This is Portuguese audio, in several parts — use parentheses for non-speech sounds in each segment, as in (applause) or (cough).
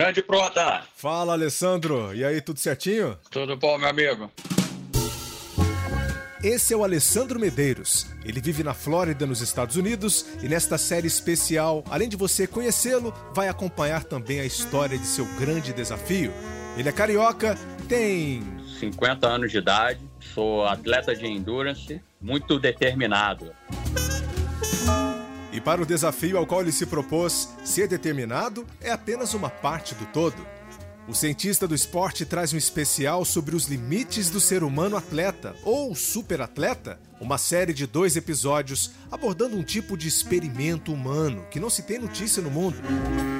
Grande Prota! Fala, Alessandro. E aí, tudo certinho? Tudo bom, meu amigo? Esse é o Alessandro Medeiros. Ele vive na Flórida, nos Estados Unidos, e nesta série especial, além de você conhecê-lo, vai acompanhar também a história de seu grande desafio. Ele é carioca, tem 50 anos de idade, sou atleta de endurance, muito determinado. E para o desafio ao qual ele se propôs, ser determinado é apenas uma parte do todo. O cientista do esporte traz um especial sobre os limites do ser humano atleta, ou superatleta, uma série de dois episódios abordando um tipo de experimento humano que não se tem notícia no mundo.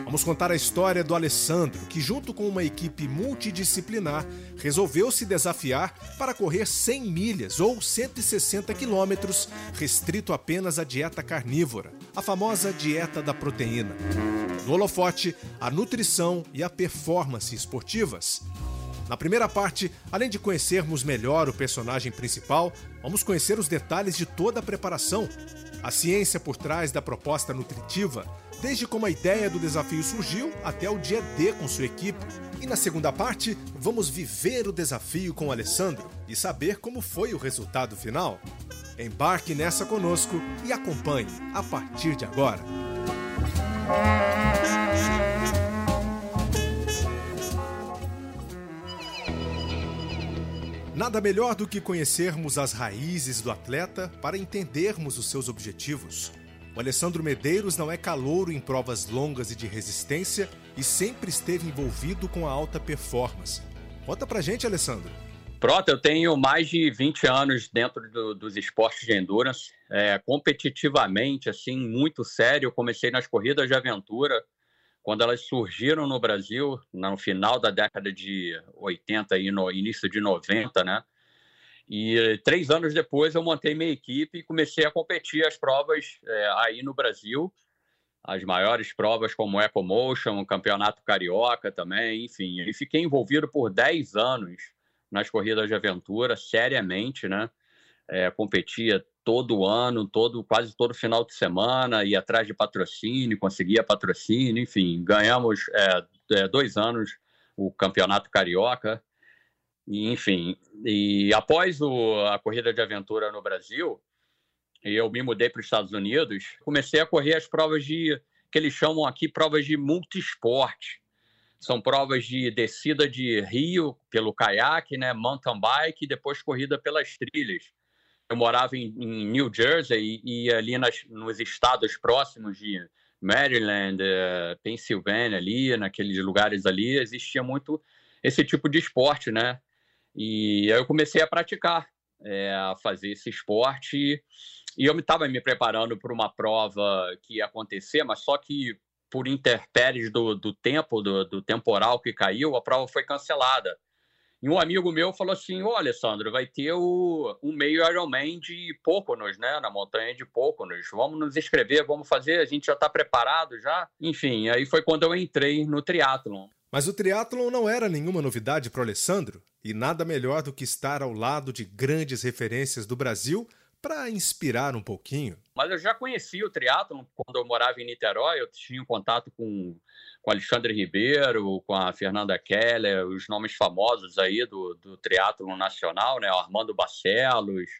Vamos contar a história do Alessandro, que, junto com uma equipe multidisciplinar, resolveu se desafiar para correr 100 milhas ou 160 quilômetros, restrito apenas à dieta carnívora, a famosa dieta da proteína. No holofote, a nutrição e a performance esportivas. Na primeira parte, além de conhecermos melhor o personagem principal, vamos conhecer os detalhes de toda a preparação, a ciência por trás da proposta nutritiva, desde como a ideia do desafio surgiu até o dia D com sua equipe. E na segunda parte, vamos viver o desafio com o Alessandro e saber como foi o resultado final. Embarque nessa conosco e acompanhe a partir de agora. Nada melhor do que conhecermos as raízes do atleta para entendermos os seus objetivos. O Alessandro Medeiros não é calouro em provas longas e de resistência e sempre esteve envolvido com a alta performance. Conta pra gente, Alessandro. Pronto, eu tenho mais de 20 anos dentro do, dos esportes de endurance. É, competitivamente, assim, muito sério. Eu comecei nas corridas de aventura, quando elas surgiram no Brasil, no final da década de 80 e no início de 90, né? E três anos depois eu montei minha equipe e comecei a competir as provas é, aí no Brasil, as maiores provas como EcoMotion, o Campeonato Carioca também, enfim. E fiquei envolvido por 10 anos nas corridas de aventura, seriamente, né? É, competia todo ano, todo quase todo final de semana, ia atrás de patrocínio, conseguia patrocínio, enfim, ganhamos é, é, dois anos o campeonato carioca, enfim. E após o, a corrida de aventura no Brasil, eu me mudei para os Estados Unidos, comecei a correr as provas de que eles chamam aqui provas de multisporte. São provas de descida de rio pelo caiaque, né, mountain bike e depois corrida pelas trilhas eu morava em, em New Jersey e, e ali nas, nos estados próximos de Maryland, uh, Pensilvânia, ali, naqueles lugares ali, existia muito esse tipo de esporte, né? E aí eu comecei a praticar, é, a fazer esse esporte. E eu estava me preparando para uma prova que ia acontecer, mas só que por interpéries do, do tempo, do, do temporal que caiu, a prova foi cancelada. E um amigo meu falou assim: Olha, Sandro, vai ter o, o meio Ironman de Poconos, né? Na montanha de Poconos. Vamos nos inscrever, vamos fazer, a gente já está preparado já. Enfim, aí foi quando eu entrei no triatlon. Mas o triatlon não era nenhuma novidade para o Alessandro, e nada melhor do que estar ao lado de grandes referências do Brasil para inspirar um pouquinho. Mas eu já conhecia o triatlon quando eu morava em Niterói, eu tinha um contato com com Alexandre Ribeiro, com a Fernanda Keller, os nomes famosos aí do, do teatro nacional, né? O Armando Barcelos,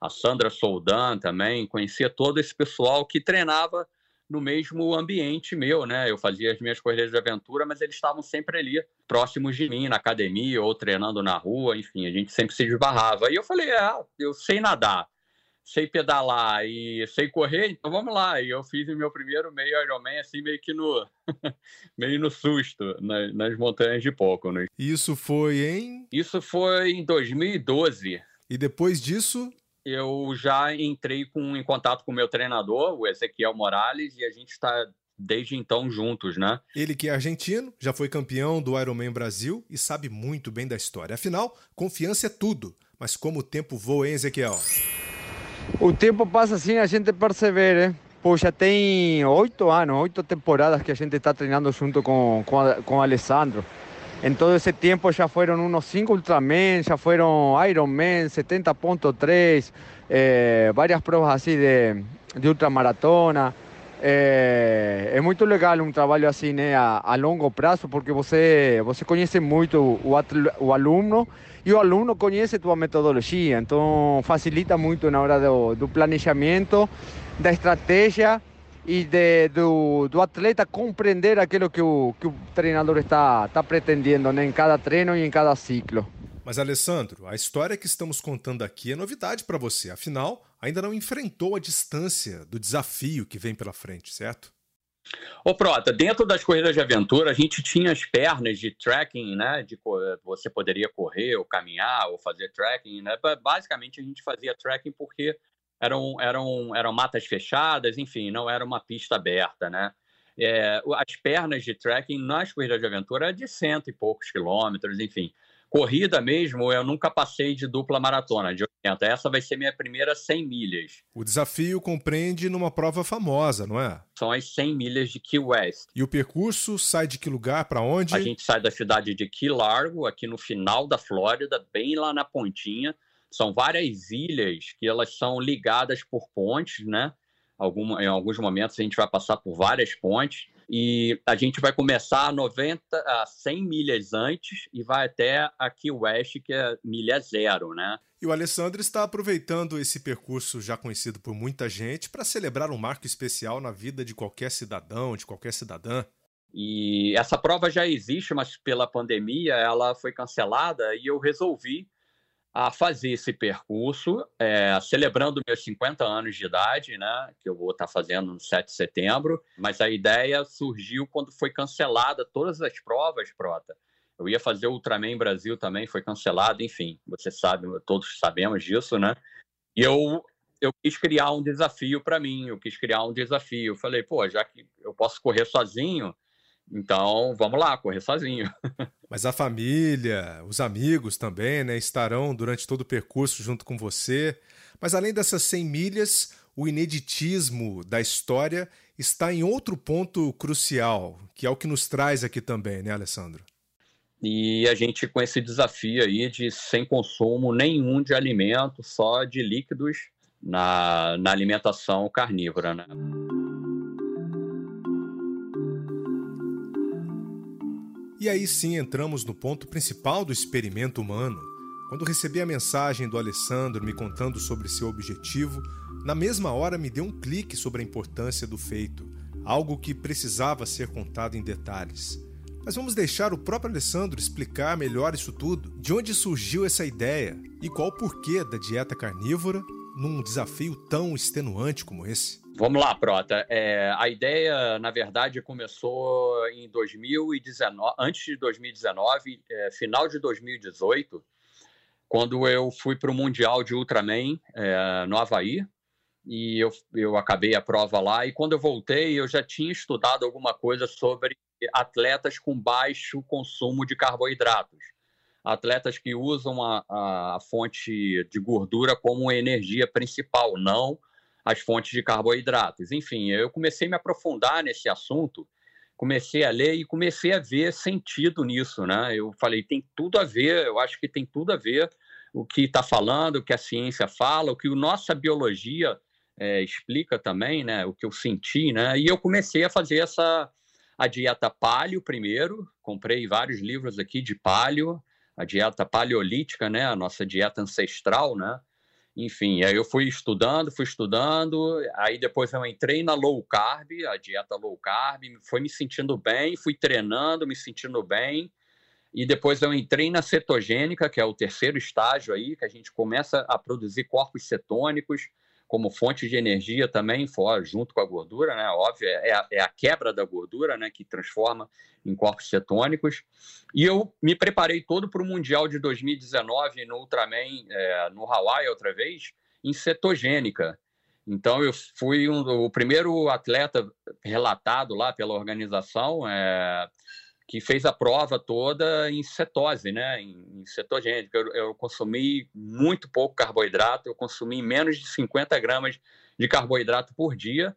a Sandra Soldan também, conhecia todo esse pessoal que treinava no mesmo ambiente meu, né? Eu fazia as minhas corridas de aventura, mas eles estavam sempre ali, próximos de mim, na academia ou treinando na rua, enfim, a gente sempre se esbarrava. E eu falei, é, eu sei nadar sei pedalar e sei correr, então vamos lá. E eu fiz o meu primeiro meio Ironman, assim, meio que no, (laughs) meio no susto, nas, nas montanhas de Poconos. Isso foi em? Isso foi em 2012. E depois disso? Eu já entrei com, em contato com o meu treinador, o Ezequiel Morales, e a gente está desde então juntos, né? Ele que é argentino, já foi campeão do Ironman Brasil e sabe muito bem da história. Afinal, confiança é tudo. Mas como o tempo voa, hein, Ezequiel? O tempo passa assim, a gente percebe, ¿eh? Pues já tem oito anos, oito temporadas que a gente está treinando junto com, com Alessandro. En todo ese tiempo ya fueron unos 5 Ultraman, ya fueron Ironman, 70.3, eh, varias pruebas así de, de ultramaratona. é, é muito legal trabalho assim, né, a, a longo prazo, porque você você muito o, o aluno e o aluno conhece tua metodologia, então facilita muito na hora do, do planejamento, da estratégia e de, do, do, atleta compreender aquilo que o, que o treinador está, está pretendendo né, em cada treino e em cada ciclo. Mas, Alessandro, a história que estamos contando aqui é novidade para você, afinal, ainda não enfrentou a distância do desafio que vem pela frente, certo? Ô, Prota, dentro das corridas de aventura, a gente tinha as pernas de trekking, né? De você poderia correr ou caminhar ou fazer trekking, né? Basicamente, a gente fazia trekking porque eram, eram, eram matas fechadas, enfim, não era uma pista aberta, né? É, as pernas de trekking nas corridas de aventura é de cento e poucos quilômetros, enfim. Corrida mesmo, eu nunca passei de dupla maratona, de 80. Essa vai ser minha primeira 100 milhas. O desafio compreende numa prova famosa, não é? São as 100 milhas de Key West. E o percurso sai de que lugar para onde? A gente sai da cidade de Key Largo, aqui no final da Flórida, bem lá na pontinha. São várias ilhas que elas são ligadas por pontes, né? Algum, em alguns momentos a gente vai passar por várias pontes e a gente vai começar a 90 a 100 milhas antes e vai até aqui o West, que é milha zero, né? E o Alessandro está aproveitando esse percurso já conhecido por muita gente para celebrar um marco especial na vida de qualquer cidadão, de qualquer cidadã. E essa prova já existe, mas pela pandemia ela foi cancelada e eu resolvi a fazer esse percurso, é, celebrando meus 50 anos de idade, né, que eu vou estar fazendo no 7 de setembro, mas a ideia surgiu quando foi cancelada todas as provas, Prota. Eu ia fazer o Ultraman Brasil também, foi cancelado, enfim, você sabe, todos sabemos disso, né? E eu, eu quis criar um desafio para mim, eu quis criar um desafio. Eu falei, pô, já que eu posso correr sozinho, então, vamos lá, correr sozinho. (laughs) Mas a família, os amigos também, né, estarão durante todo o percurso junto com você. Mas além dessas 100 milhas, o ineditismo da história está em outro ponto crucial, que é o que nos traz aqui também, né, Alessandro? E a gente com esse desafio aí de sem consumo nenhum de alimento, só de líquidos na, na alimentação carnívora, né? E aí sim entramos no ponto principal do experimento humano. Quando recebi a mensagem do Alessandro me contando sobre seu objetivo, na mesma hora me deu um clique sobre a importância do feito, algo que precisava ser contado em detalhes. Mas vamos deixar o próprio Alessandro explicar melhor isso tudo. De onde surgiu essa ideia e qual o porquê da dieta carnívora num desafio tão extenuante como esse? Vamos lá, Prota. É, a ideia, na verdade, começou em 2019, antes de 2019, é, final de 2018, quando eu fui para o Mundial de Ultraman é, no Havaí, e eu, eu acabei a prova lá, e quando eu voltei, eu já tinha estudado alguma coisa sobre atletas com baixo consumo de carboidratos. Atletas que usam a, a fonte de gordura como energia principal, não as fontes de carboidratos. Enfim, eu comecei a me aprofundar nesse assunto, comecei a ler e comecei a ver sentido nisso, né? Eu falei, tem tudo a ver, eu acho que tem tudo a ver o que está falando, o que a ciência fala, o que a nossa biologia é, explica também, né? O que eu senti, né? E eu comecei a fazer essa a dieta paleo primeiro, comprei vários livros aqui de paleo, a dieta paleolítica, né? A nossa dieta ancestral, né? Enfim, aí eu fui estudando, fui estudando, aí depois eu entrei na low carb, a dieta low carb, foi me sentindo bem, fui treinando, me sentindo bem, e depois eu entrei na cetogênica, que é o terceiro estágio aí, que a gente começa a produzir corpos cetônicos, como fonte de energia também, fora, junto com a gordura, né? Óbvio, é a, é a quebra da gordura, né? Que transforma em corpos cetônicos. E eu me preparei todo para o Mundial de 2019 no Ultraman, é, no Hawaii, outra vez, em cetogênica. Então, eu fui um, o primeiro atleta relatado lá pela organização. É, que fez a prova toda em cetose, né, em, cetogênica. Eu, eu, consumi muito pouco carboidrato, eu consumi menos de 50 gramas de carboidrato por dia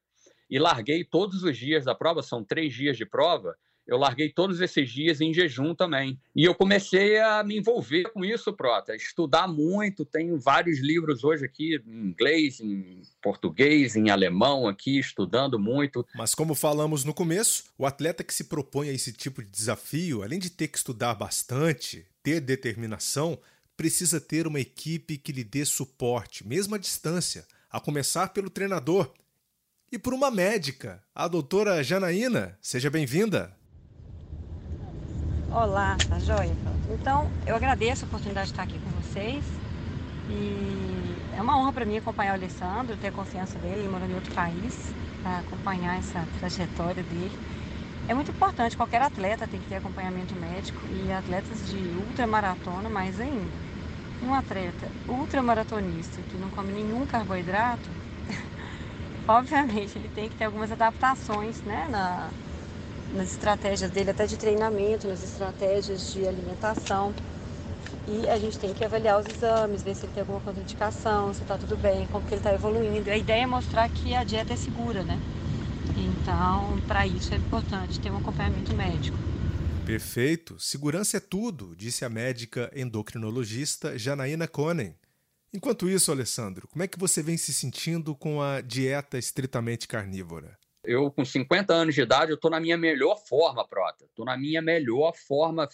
e larguei todos os dias da prova, são três dias de prova, eu larguei todos esses dias em jejum também. E eu comecei a me envolver com isso, Prota, estudar muito. Tenho vários livros hoje aqui em inglês, em português, em alemão aqui, estudando muito. Mas como falamos no começo, o atleta que se propõe a esse tipo de desafio, além de ter que estudar bastante, ter determinação, precisa ter uma equipe que lhe dê suporte, mesmo à distância, a começar pelo treinador. E por uma médica, a doutora Janaína. Seja bem-vinda. Olá, tá joia? Então, eu agradeço a oportunidade de estar aqui com vocês. E é uma honra para mim acompanhar o Alessandro, ter a confiança dele, ele em outro país, acompanhar essa trajetória dele. É muito importante, qualquer atleta tem que ter acompanhamento médico e atletas de ultramaratona mais ainda. Um atleta ultramaratonista que não come nenhum carboidrato, (laughs) obviamente ele tem que ter algumas adaptações né, na, nas estratégias dele, até de treinamento, nas estratégias de alimentação. E a gente tem que avaliar os exames, ver se ele tem alguma contraindicação, se está tudo bem, como que ele está evoluindo. A ideia é mostrar que a dieta é segura, né? Então, para isso é importante ter um acompanhamento médico. Perfeito. Segurança é tudo, disse a médica endocrinologista Janaína Conen. Enquanto isso, Alessandro, como é que você vem se sentindo com a dieta estritamente carnívora? Eu, com 50 anos de idade, eu estou na minha melhor forma, Prota. Estou na minha melhor forma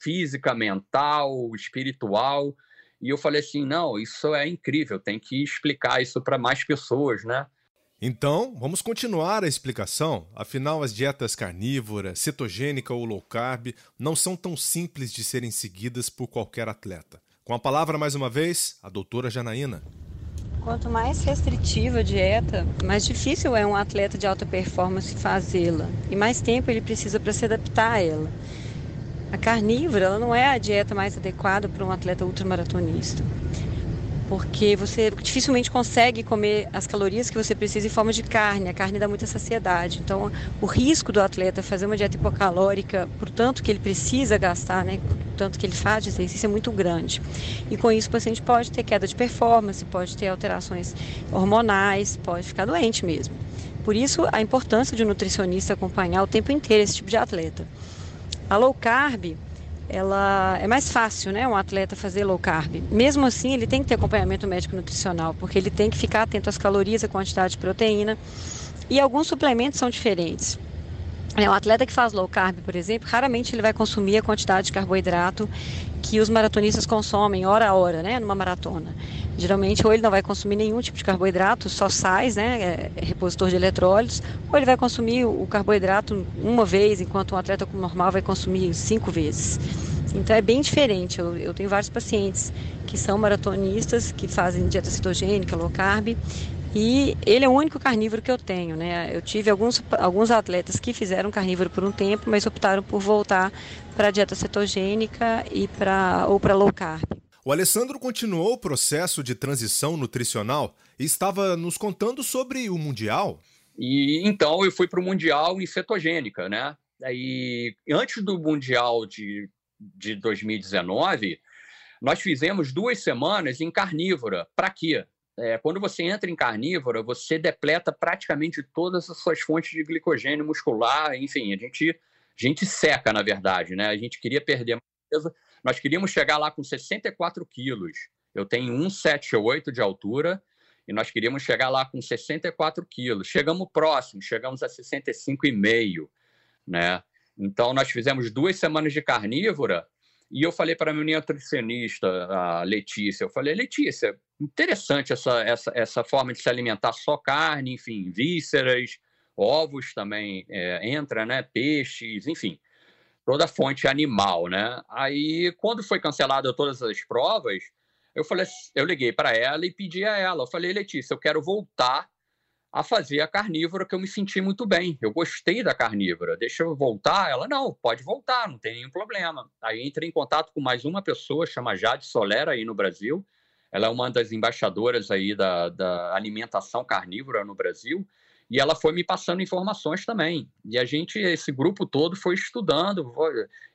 física, mental, espiritual. E eu falei assim: não, isso é incrível, tem que explicar isso para mais pessoas, né? Então, vamos continuar a explicação. Afinal, as dietas carnívoras, cetogênica ou low carb não são tão simples de serem seguidas por qualquer atleta. Com a palavra, mais uma vez, a doutora Janaína. Quanto mais restritiva a dieta, mais difícil é um atleta de alta performance fazê-la e mais tempo ele precisa para se adaptar a ela. A carnívora ela não é a dieta mais adequada para um atleta ultramaratonista porque você dificilmente consegue comer as calorias que você precisa em forma de carne. A carne dá muita saciedade. Então, o risco do atleta fazer uma dieta hipocalórica, por tanto que ele precisa gastar, né, por tanto que ele faz exercício, é muito grande. E com isso, o paciente pode ter queda de performance, pode ter alterações hormonais, pode ficar doente mesmo. Por isso, a importância de um nutricionista acompanhar o tempo inteiro esse tipo de atleta. A low carb ela é mais fácil, né, um atleta fazer low carb. Mesmo assim, ele tem que ter acompanhamento médico nutricional, porque ele tem que ficar atento às calorias, à quantidade de proteína. E alguns suplementos são diferentes. É, um atleta que faz low carb, por exemplo, raramente ele vai consumir a quantidade de carboidrato que os maratonistas consomem hora a hora, né, numa maratona. Geralmente, ou ele não vai consumir nenhum tipo de carboidrato, só sais, né, é repositor de eletrólitos, ou ele vai consumir o carboidrato uma vez, enquanto um atleta normal vai consumir cinco vezes. Então é bem diferente. Eu, eu tenho vários pacientes que são maratonistas, que fazem dieta cetogênica, low carb, e ele é o único carnívoro que eu tenho, né? Eu tive alguns, alguns atletas que fizeram carnívoro por um tempo, mas optaram por voltar para a dieta cetogênica e para ou para low carb. O Alessandro continuou o processo de transição nutricional e estava nos contando sobre o mundial. E então eu fui para o mundial em cetogênica, né? E antes do mundial de, de 2019, nós fizemos duas semanas em carnívora. Para quê? É, quando você entra em carnívora, você depleta praticamente todas as suas fontes de glicogênio muscular, enfim, a gente, a gente seca, na verdade, né? A gente queria perder mais peso, nós queríamos chegar lá com 64 quilos. Eu tenho 178 de altura e nós queríamos chegar lá com 64 quilos. Chegamos próximo, chegamos a 65,5, né? Então, nós fizemos duas semanas de carnívora e eu falei para a minha nutricionista, a Letícia, eu falei, Letícia, interessante essa, essa, essa forma de se alimentar só carne, enfim, vísceras, ovos também é, entra, né? Peixes, enfim, toda fonte animal, né? Aí, quando foi cancelada todas as provas, eu falei, eu liguei para ela e pedi a ela, eu falei, Letícia, eu quero voltar a fazer a carnívora que eu me senti muito bem. Eu gostei da carnívora. Deixa eu voltar? Ela, não, pode voltar, não tem nenhum problema. Aí entrei em contato com mais uma pessoa, chama Jade Solera, aí no Brasil. Ela é uma das embaixadoras aí da, da alimentação carnívora no Brasil. E ela foi me passando informações também. E a gente, esse grupo todo, foi estudando,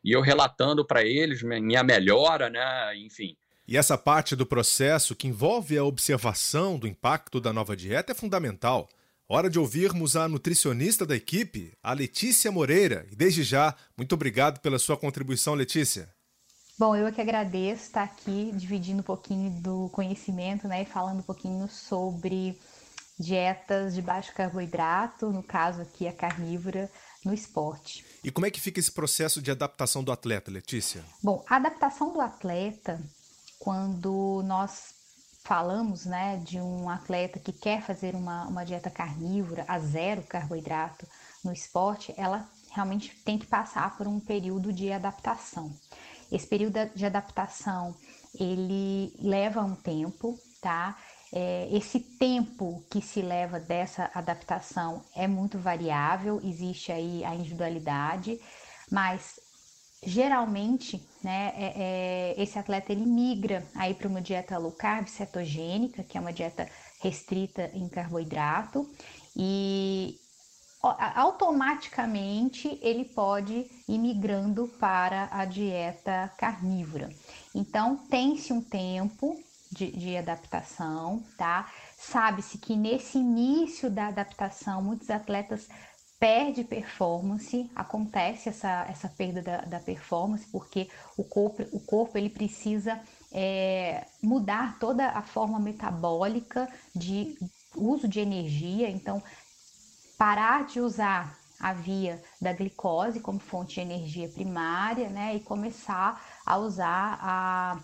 e eu relatando para eles minha melhora, né? Enfim, e essa parte do processo que envolve a observação do impacto da nova dieta é fundamental. Hora de ouvirmos a nutricionista da equipe, a Letícia Moreira. E desde já, muito obrigado pela sua contribuição, Letícia. Bom, eu que agradeço estar aqui dividindo um pouquinho do conhecimento, né, e falando um pouquinho sobre dietas de baixo carboidrato, no caso aqui a carnívora, no esporte. E como é que fica esse processo de adaptação do atleta, Letícia? Bom, a adaptação do atleta, quando nós falamos né, de um atleta que quer fazer uma, uma dieta carnívora a zero carboidrato no esporte, ela realmente tem que passar por um período de adaptação. Esse período de adaptação ele leva um tempo, tá? É, esse tempo que se leva dessa adaptação é muito variável, existe aí a individualidade, mas geralmente, né, é, é, esse atleta ele migra aí para uma dieta low carb cetogênica, que é uma dieta restrita em carboidrato, e automaticamente ele pode ir migrando para a dieta carnívora. Então, tem-se um tempo de, de adaptação, tá? Sabe-se que nesse início da adaptação, muitos atletas perdem performance, acontece essa, essa perda da, da performance, porque o corpo, o corpo ele precisa é, mudar toda a forma metabólica de uso de energia, então parar de usar a via da glicose como fonte de energia primária, né, e começar a usar a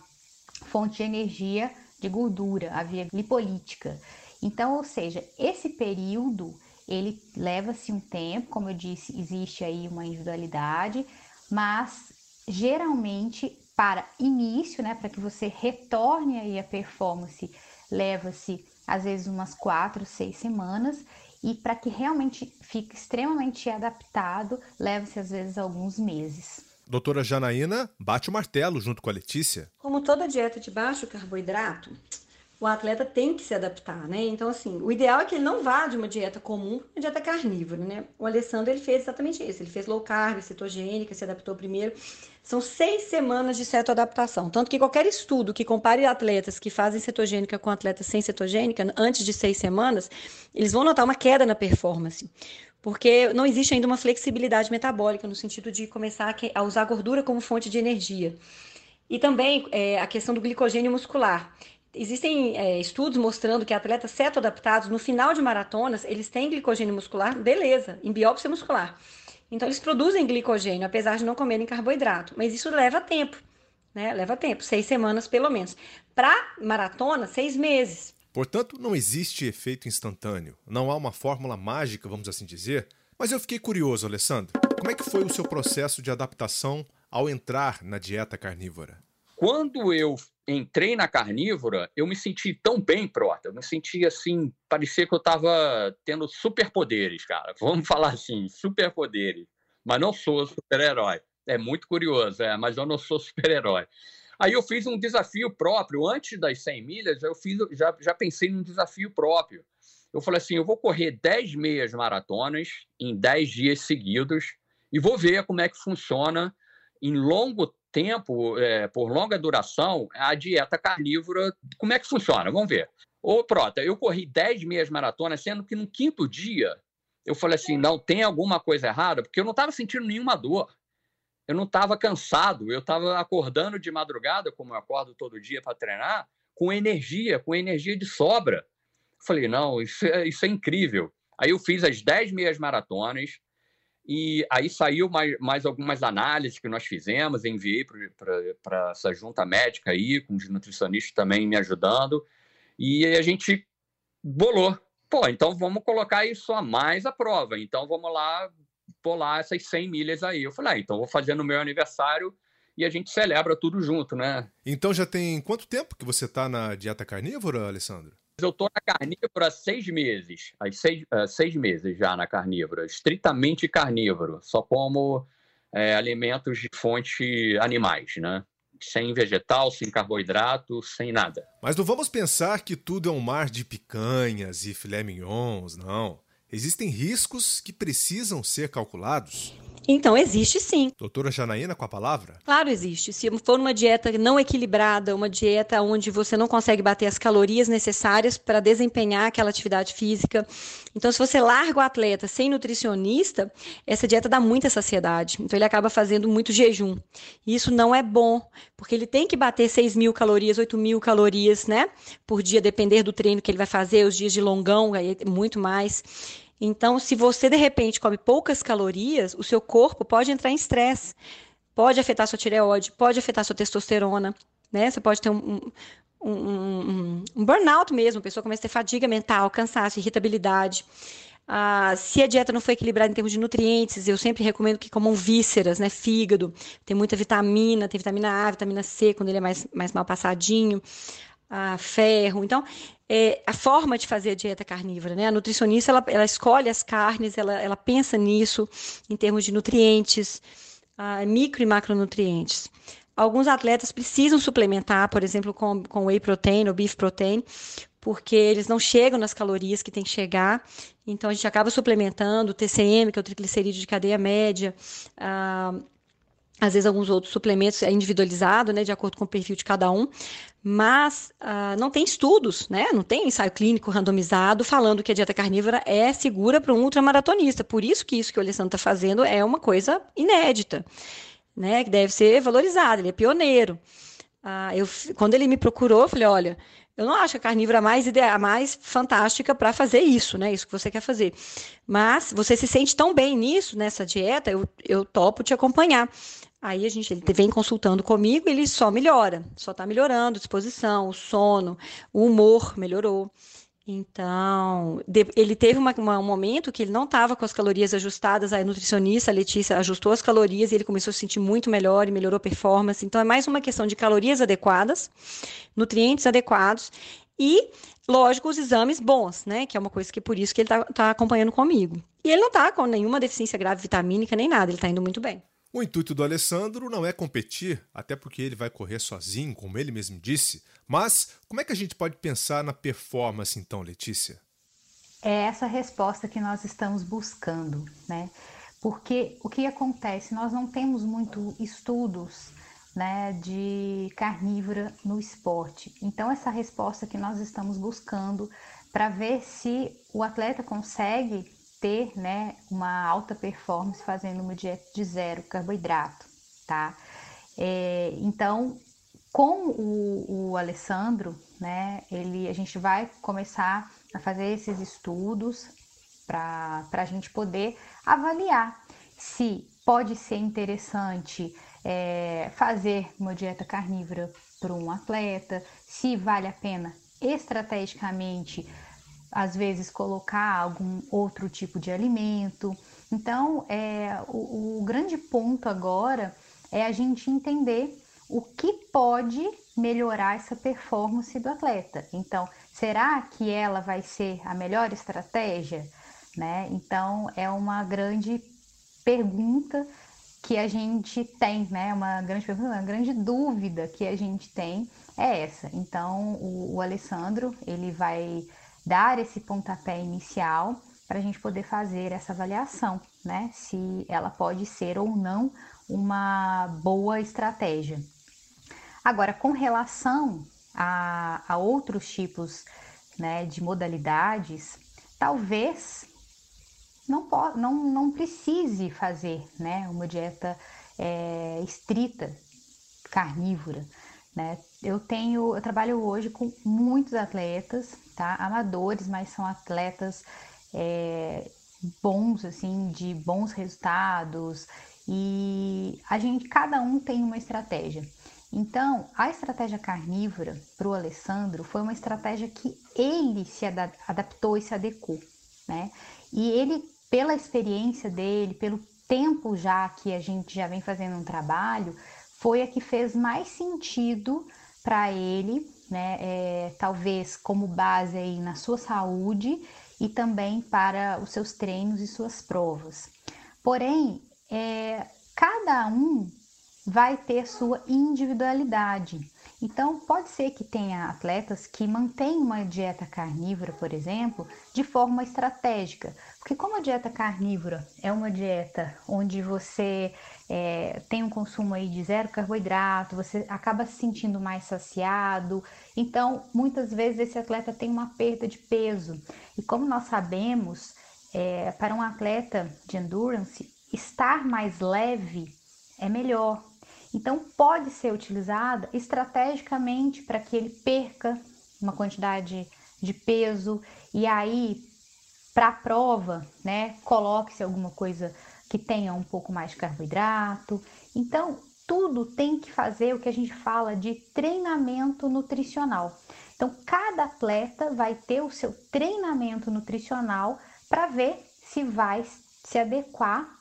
fonte de energia de gordura, a via lipolítica. Então, ou seja, esse período ele leva-se um tempo, como eu disse, existe aí uma individualidade, mas geralmente para início, né, para que você retorne aí a performance, leva-se às vezes umas quatro, seis semanas e para que realmente fique extremamente adaptado, leva-se às vezes alguns meses. Doutora Janaína bate o martelo junto com a Letícia. Como toda dieta de baixo carboidrato, o atleta tem que se adaptar, né? Então, assim, o ideal é que ele não vá de uma dieta comum para uma dieta carnívora, né? O Alessandro, ele fez exatamente isso. Ele fez low carb, cetogênica, se adaptou primeiro. São seis semanas de cetoadaptação. Tanto que qualquer estudo que compare atletas que fazem cetogênica com atletas sem cetogênica, antes de seis semanas, eles vão notar uma queda na performance porque não existe ainda uma flexibilidade metabólica no sentido de começar a usar a gordura como fonte de energia. E também é, a questão do glicogênio muscular. Existem é, estudos mostrando que atletas cetoadaptados, no final de maratonas, eles têm glicogênio muscular, beleza, em biópsia muscular. Então, eles produzem glicogênio, apesar de não comerem carboidrato. Mas isso leva tempo, né? Leva tempo, seis semanas pelo menos. Para maratona, seis meses. Portanto, não existe efeito instantâneo, não há uma fórmula mágica, vamos assim dizer. Mas eu fiquei curioso, Alessandro. Como é que foi o seu processo de adaptação ao entrar na dieta carnívora? Quando eu entrei na carnívora, eu me senti tão bem, Prota. Eu me senti assim, parecia que eu estava tendo superpoderes, cara. (laughs) Vamos falar assim, superpoderes. Mas não sou super-herói. É muito curioso, é, mas eu não sou super-herói. Aí eu fiz um desafio próprio. Antes das 100 milhas, eu fiz, já, já pensei num desafio próprio. Eu falei assim: eu vou correr 10 meias maratonas em 10 dias seguidos e vou ver como é que funciona em longo tempo, é, por longa duração, a dieta carnívora. Como é que funciona? Vamos ver. Ô, Prota, eu corri 10 meias maratonas, sendo que no quinto dia eu falei assim: não, tem alguma coisa errada, porque eu não estava sentindo nenhuma dor eu não estava cansado, eu estava acordando de madrugada, como eu acordo todo dia para treinar, com energia, com energia de sobra. Falei, não, isso é, isso é incrível. Aí eu fiz as 10 meias maratonas, e aí saiu mais, mais algumas análises que nós fizemos, enviei para essa junta médica aí, com os nutricionistas também me ajudando, e a gente bolou. Pô, então vamos colocar isso a mais à prova. Então vamos lá pular essas 100 milhas aí. Eu falei, ah, então vou fazer no meu aniversário e a gente celebra tudo junto, né? Então já tem quanto tempo que você está na dieta carnívora, Alessandro? Eu estou na carnívora há seis meses, há seis, uh, seis meses já na carnívora, estritamente carnívoro, só como é, alimentos de fonte animais, né? Sem vegetal, sem carboidrato, sem nada. Mas não vamos pensar que tudo é um mar de picanhas e filé mignons, não. Existem riscos que precisam ser calculados? Então, existe sim. Doutora Janaína, com a palavra? Claro, existe. Se for uma dieta não equilibrada, uma dieta onde você não consegue bater as calorias necessárias para desempenhar aquela atividade física. Então, se você larga o atleta sem nutricionista, essa dieta dá muita saciedade. Então, ele acaba fazendo muito jejum. E isso não é bom, porque ele tem que bater 6 mil calorias, 8 mil calorias, né? Por dia, depender do treino que ele vai fazer, os dias de longão, aí é muito mais. Então, se você de repente come poucas calorias, o seu corpo pode entrar em estresse, pode afetar sua tireoide, pode afetar sua testosterona, né? Você pode ter um, um, um, um burnout mesmo, a pessoa começa a ter fadiga mental, cansaço, irritabilidade. Ah, se a dieta não foi equilibrada em termos de nutrientes, eu sempre recomendo que comam vísceras, né? Fígado, tem muita vitamina, tem vitamina A, vitamina C, quando ele é mais, mais mal passadinho, ah, ferro. Então, é, a forma de fazer a dieta carnívora, né? A nutricionista, ela, ela escolhe as carnes, ela, ela pensa nisso em termos de nutrientes, uh, micro e macronutrientes. Alguns atletas precisam suplementar, por exemplo, com, com whey protein ou beef protein, porque eles não chegam nas calorias que tem que chegar. Então, a gente acaba suplementando o TCM, que é o triglicerídeo de cadeia média, uh, às vezes alguns outros suplementos é individualizado, né, de acordo com o perfil de cada um, mas uh, não tem estudos, né, não tem ensaio clínico randomizado falando que a dieta carnívora é segura para um ultramaratonista. Por isso que isso que o Alessandro está fazendo é uma coisa inédita, né, que deve ser valorizada. Ele é pioneiro. Uh, eu, quando ele me procurou, eu falei, olha, eu não acho a carnívora mais ideal, mais fantástica para fazer isso, né? Isso que você quer fazer. Mas você se sente tão bem nisso, nessa dieta, eu, eu topo te acompanhar. Aí a gente, ele vem consultando comigo, ele só melhora, só está melhorando disposição, o sono, o humor melhorou. Então, ele teve uma, uma, um momento que ele não estava com as calorias ajustadas, a nutricionista, a Letícia, ajustou as calorias e ele começou a se sentir muito melhor e melhorou a performance. Então, é mais uma questão de calorias adequadas, nutrientes adequados e, lógico, os exames bons, né? Que é uma coisa que por isso que ele está tá acompanhando comigo. E ele não está com nenhuma deficiência grave vitamínica nem nada, ele está indo muito bem. O intuito do Alessandro não é competir, até porque ele vai correr sozinho, como ele mesmo disse. Mas como é que a gente pode pensar na performance então, Letícia? É essa resposta que nós estamos buscando, né? Porque o que acontece? Nós não temos muito estudos né, de carnívora no esporte. Então, essa resposta que nós estamos buscando para ver se o atleta consegue ter né, uma alta performance fazendo uma dieta de zero carboidrato, tá? É, então, com o, o, Alessandro, né, ele, a gente vai começar a fazer esses estudos para a gente poder avaliar se pode ser interessante é, fazer uma dieta carnívora para um atleta, se vale a pena estrategicamente às vezes colocar algum outro tipo de alimento. Então, é, o, o grande ponto agora é a gente entender o que pode melhorar essa performance do atleta. Então, será que ela vai ser a melhor estratégia? Né? Então, é uma grande pergunta que a gente tem, né? Uma grande pergunta, uma grande dúvida que a gente tem é essa. Então, o, o Alessandro, ele vai dar esse pontapé inicial para a gente poder fazer essa avaliação, né? Se ela pode ser ou não uma boa estratégia. Agora, com relação a, a outros tipos né, de modalidades, talvez não, não, não precise fazer né, uma dieta é, estrita, carnívora. Né? Eu tenho, eu trabalho hoje com muitos atletas tá? Amadores, mas são atletas é, bons, assim, de bons resultados e a gente, cada um tem uma estratégia. Então, a estratégia carnívora para o Alessandro foi uma estratégia que ele se adaptou e se adequou, né? E ele, pela experiência dele, pelo tempo já que a gente já vem fazendo um trabalho, foi a que fez mais sentido para ele né? É, talvez como base aí na sua saúde e também para os seus treinos e suas provas. Porém, é, cada um vai ter sua individualidade. Então, pode ser que tenha atletas que mantêm uma dieta carnívora, por exemplo, de forma estratégica, porque como a dieta carnívora é uma dieta onde você é, tem um consumo aí de zero carboidrato, você acaba se sentindo mais saciado, então muitas vezes esse atleta tem uma perda de peso. E como nós sabemos, é, para um atleta de endurance, estar mais leve é melhor, então, pode ser utilizada estrategicamente para que ele perca uma quantidade de peso e aí, para a prova, né, coloque-se alguma coisa que tenha um pouco mais de carboidrato. Então, tudo tem que fazer o que a gente fala de treinamento nutricional. Então, cada atleta vai ter o seu treinamento nutricional para ver se vai se adequar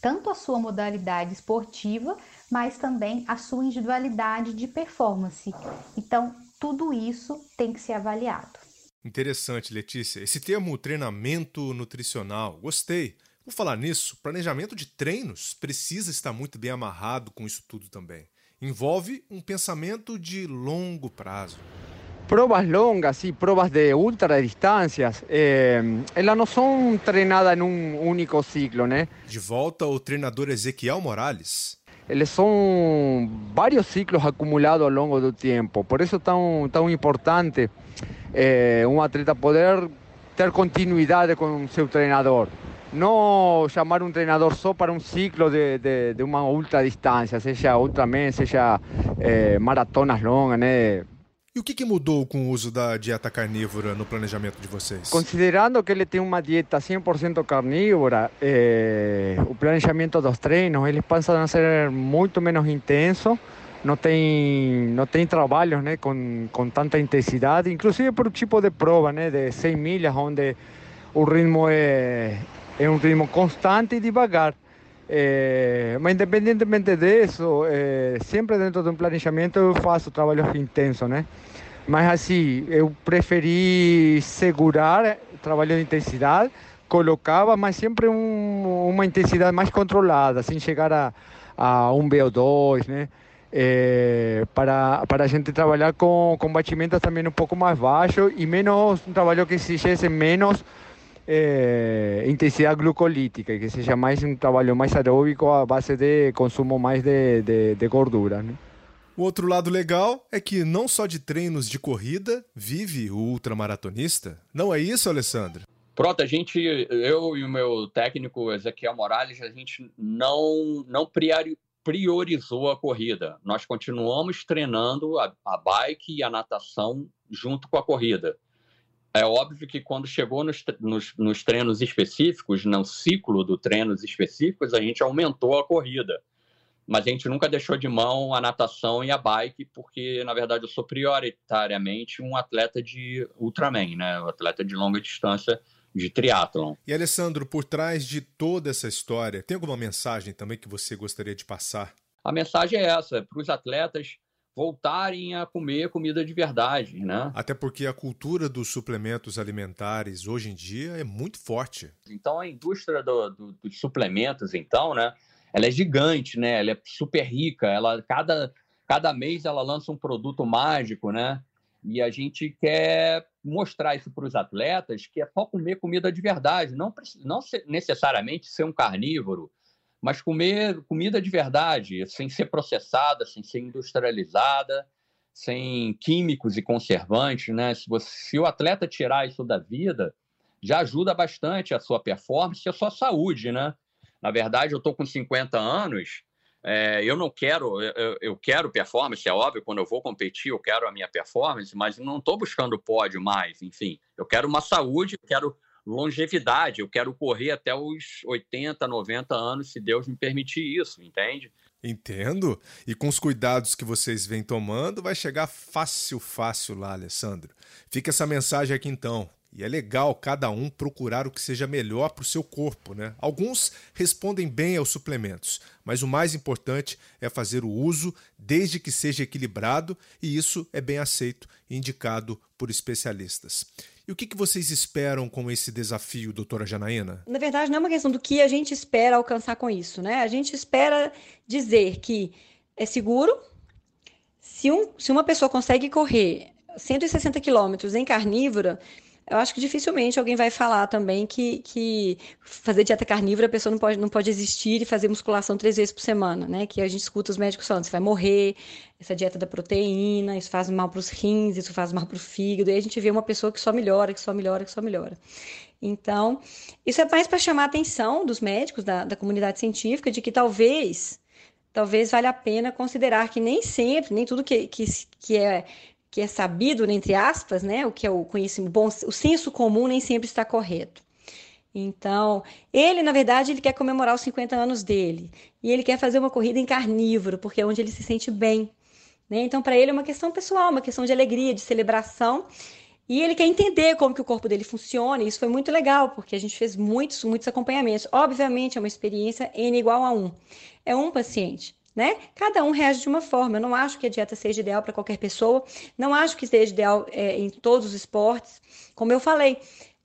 tanto à sua modalidade esportiva mas também a sua individualidade de performance. Então, tudo isso tem que ser avaliado. Interessante, Letícia. Esse termo treinamento nutricional, gostei. Por falar nisso, planejamento de treinos precisa estar muito bem amarrado com isso tudo também. Envolve um pensamento de longo prazo. Provas longas y pruebas de eh, elas não são treinadas em um único ciclo, né? De volta ao treinador Ezequiel Morales. Eles son varios ciclos acumulados a lo largo del tiempo. Por es tan, tan importante eh, un atleta poder tener continuidad con su entrenador. No llamar un entrenador solo para un ciclo de, de, de una ultra distancia, sea Ultraman, sea eh, maratonas longas, né? E o que, que, mudou com o uso da dieta carnívora no planejamento de vocês? Considerando que ele tem uma dieta 100% carnívora, eh, o planejamento dos treinos eles passam a ser muito menos intenso, não tem não tem trabalhos né, com, com tanta intensidade, inclusive por tipo de prova, né, de 100 milhas, onde o ritmo é, é um ritmo constante e devagar. Eh, mas independentemente disso, eh, sempre dentro de um planejamento eu faço trabalhos intensos, né? Mas assim, eu preferi segurar trabalho de intensidade, colocava, mas sempre um, uma intensidade mais controlada, sem chegar a, a um VO2, né? É, para, para a gente trabalhar com, com batimentos também um pouco mais baixos e menos, um trabalho que exigisse menos é, intensidade glucolítica, que seja mais um trabalho mais aeróbico a base de consumo mais de, de, de gordura. Né? O outro lado legal é que não só de treinos de corrida vive o ultramaratonista. Não é isso, Alessandro? Pronto, a gente, eu e o meu técnico Ezequiel Morales, a gente não, não priorizou a corrida. Nós continuamos treinando a, a bike e a natação junto com a corrida. É óbvio que quando chegou nos, nos, nos treinos específicos, no ciclo do treinos específicos, a gente aumentou a corrida. Mas a gente nunca deixou de mão a natação e a bike, porque, na verdade, eu sou prioritariamente um atleta de Ultraman, né? Um atleta de longa distância de triatlon. E, Alessandro, por trás de toda essa história, tem alguma mensagem também que você gostaria de passar? A mensagem é essa, para os atletas voltarem a comer comida de verdade, né? Até porque a cultura dos suplementos alimentares hoje em dia é muito forte. Então a indústria do, do, dos suplementos, então, né? Ela é gigante, né? Ela é super rica. Ela cada cada mês ela lança um produto mágico, né? E a gente quer mostrar isso para os atletas que é só comer comida de verdade, não, não necessariamente ser um carnívoro, mas comer comida de verdade, sem ser processada, sem ser industrializada, sem químicos e conservantes, né? Se, você, se o atleta tirar isso da vida, já ajuda bastante a sua performance e a sua saúde, né? Na verdade, eu estou com 50 anos, é, eu não quero, eu, eu, quero performance, é óbvio, quando eu vou competir, eu quero a minha performance, mas não estou buscando pódio mais, enfim. Eu quero uma saúde, eu quero longevidade. Eu quero correr até os 80, 90 anos, se Deus me permitir isso, entende? Entendo. E com os cuidados que vocês vêm tomando, vai chegar fácil, fácil lá, Alessandro. Fica essa mensagem aqui então. E é legal cada um procurar o que seja melhor para o seu corpo, né? Alguns respondem bem aos suplementos, mas o mais importante é fazer o uso desde que seja equilibrado e isso é bem aceito e indicado por especialistas. E o que, que vocês esperam com esse desafio, doutora Janaína? Na verdade, não é uma questão do que a gente espera alcançar com isso, né? A gente espera dizer que é seguro, Se, um, se uma pessoa consegue correr 160 quilômetros em carnívora, eu acho que dificilmente alguém vai falar também que, que fazer dieta carnívora a pessoa não pode, não pode existir e fazer musculação três vezes por semana, né? Que a gente escuta os médicos falando, você vai morrer, essa dieta da proteína, isso faz mal para os rins, isso faz mal para o fígado, e a gente vê uma pessoa que só melhora, que só melhora, que só melhora. Então, isso é mais para chamar a atenção dos médicos, da, da comunidade científica, de que talvez talvez valha a pena considerar que nem sempre, nem tudo que, que, que é que é sabido, entre aspas, né, o que é o conhecimento bom, o senso comum nem sempre está correto. Então, ele, na verdade, ele quer comemorar os 50 anos dele. E ele quer fazer uma corrida em carnívoro, porque é onde ele se sente bem. Né? Então, para ele é uma questão pessoal, uma questão de alegria, de celebração. E ele quer entender como que o corpo dele funciona. E isso foi muito legal, porque a gente fez muitos, muitos acompanhamentos. Obviamente, é uma experiência N igual a 1. É um paciente né? Cada um reage de uma forma. Eu não acho que a dieta seja ideal para qualquer pessoa, não acho que seja ideal é, em todos os esportes. Como eu falei,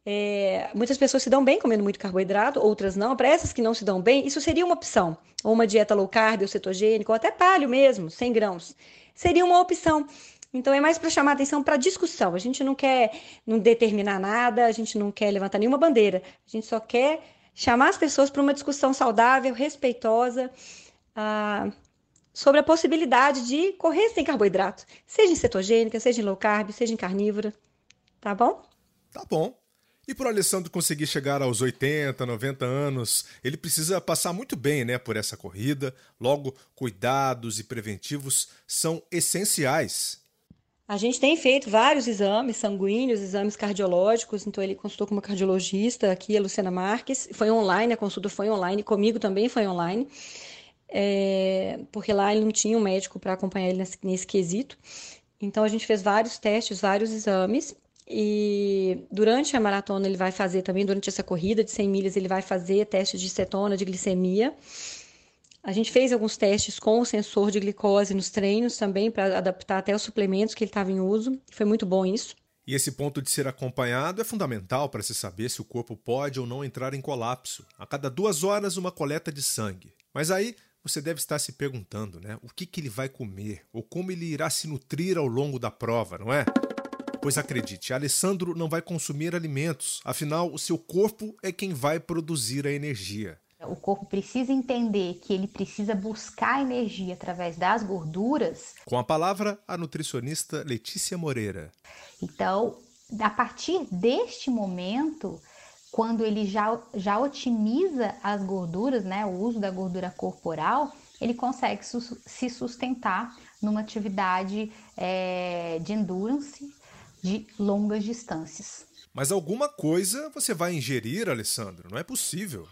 é, muitas pessoas se dão bem comendo muito carboidrato, outras não. Para essas que não se dão bem, isso seria uma opção. Ou uma dieta low carb, ou cetogênica, ou até paleo mesmo, 100 grãos. Seria uma opção. Então é mais para chamar atenção para discussão. A gente não quer não determinar nada, a gente não quer levantar nenhuma bandeira. A gente só quer chamar as pessoas para uma discussão saudável, respeitosa ah, sobre a possibilidade de correr sem carboidrato, seja em cetogênica, seja em low carb, seja em carnívora. Tá bom? Tá bom. E para o Alessandro conseguir chegar aos 80, 90 anos, ele precisa passar muito bem né, por essa corrida. Logo, cuidados e preventivos são essenciais. A gente tem feito vários exames sanguíneos, exames cardiológicos, então ele consultou com uma cardiologista aqui, a Luciana Marques. Foi online, a consulta foi online, comigo também foi online é, porque lá ele não tinha um médico para acompanhar ele nesse, nesse quesito. Então a gente fez vários testes, vários exames. E durante a maratona ele vai fazer também, durante essa corrida de 100 milhas, ele vai fazer testes de cetona, de glicemia. A gente fez alguns testes com o sensor de glicose nos treinos também, para adaptar até os suplementos que ele estava em uso. Foi muito bom isso. E esse ponto de ser acompanhado é fundamental para se saber se o corpo pode ou não entrar em colapso. A cada duas horas, uma coleta de sangue. Mas aí você deve estar se perguntando, né? O que, que ele vai comer ou como ele irá se nutrir ao longo da prova, não é? Pois acredite, Alessandro não vai consumir alimentos, afinal, o seu corpo é quem vai produzir a energia. O corpo precisa entender que ele precisa buscar energia através das gorduras. Com a palavra, a nutricionista Letícia Moreira. Então, a partir deste momento, quando ele já, já otimiza as gorduras, né, o uso da gordura corporal, ele consegue su se sustentar numa atividade é, de endurance de longas distâncias. Mas alguma coisa você vai ingerir, Alessandro? Não é possível.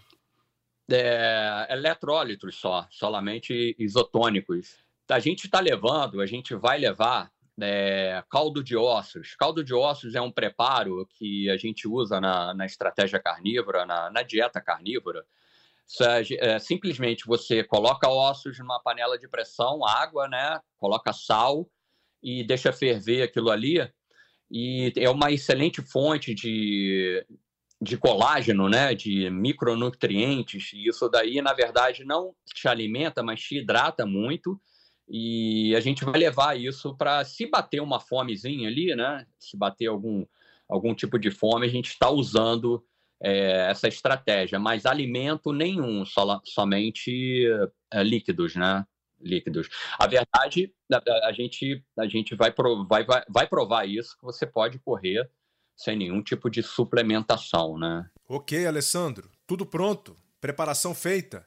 É, eletrólitos só, solamente isotônicos. A gente está levando, a gente vai levar é, caldo de ossos. Caldo de ossos é um preparo que a gente usa na, na estratégia carnívora, na, na dieta carnívora. É, é, simplesmente você coloca ossos numa panela de pressão, água, né? Coloca sal e deixa ferver aquilo ali. E é uma excelente fonte de, de colágeno, né? De micronutrientes. E isso daí, na verdade, não te alimenta, mas te hidrata muito e a gente vai levar isso para se bater uma fomezinha ali, né? Se bater algum, algum tipo de fome, a gente está usando é, essa estratégia, mas alimento nenhum, só, somente é, líquidos, né? Líquidos. A verdade, a, a gente, a gente vai, vai, vai, vai provar isso, que você pode correr sem nenhum tipo de suplementação, né? Ok, Alessandro, tudo pronto, preparação feita.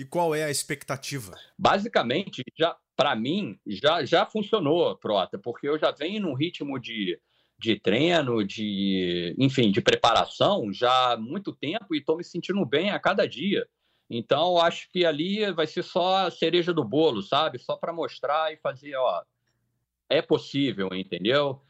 E qual é a expectativa? Basicamente, já para mim, já, já funcionou, Prota, porque eu já venho num ritmo de, de treino, de, enfim, de preparação já há muito tempo e estou me sentindo bem a cada dia. Então, acho que ali vai ser só a cereja do bolo, sabe? Só para mostrar e fazer, ó, é possível, entendeu?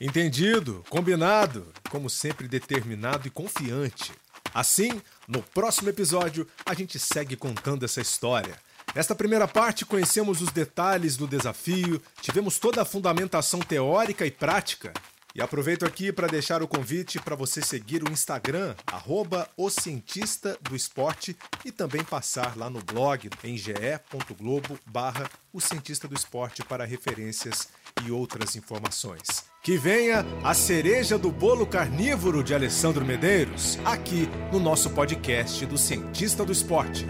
Entendido, combinado, como sempre determinado e confiante. Assim, no próximo episódio, a gente segue contando essa história. Nesta primeira parte, conhecemos os detalhes do desafio, tivemos toda a fundamentação teórica e prática. E aproveito aqui para deixar o convite para você seguir o Instagram, arroba o Cientista do Esporte, e também passar lá no blog em ge.globo barra o Cientista do Esporte para referências e outras informações. Que venha a cereja do bolo carnívoro de Alessandro Medeiros, aqui no nosso podcast do Cientista do Esporte.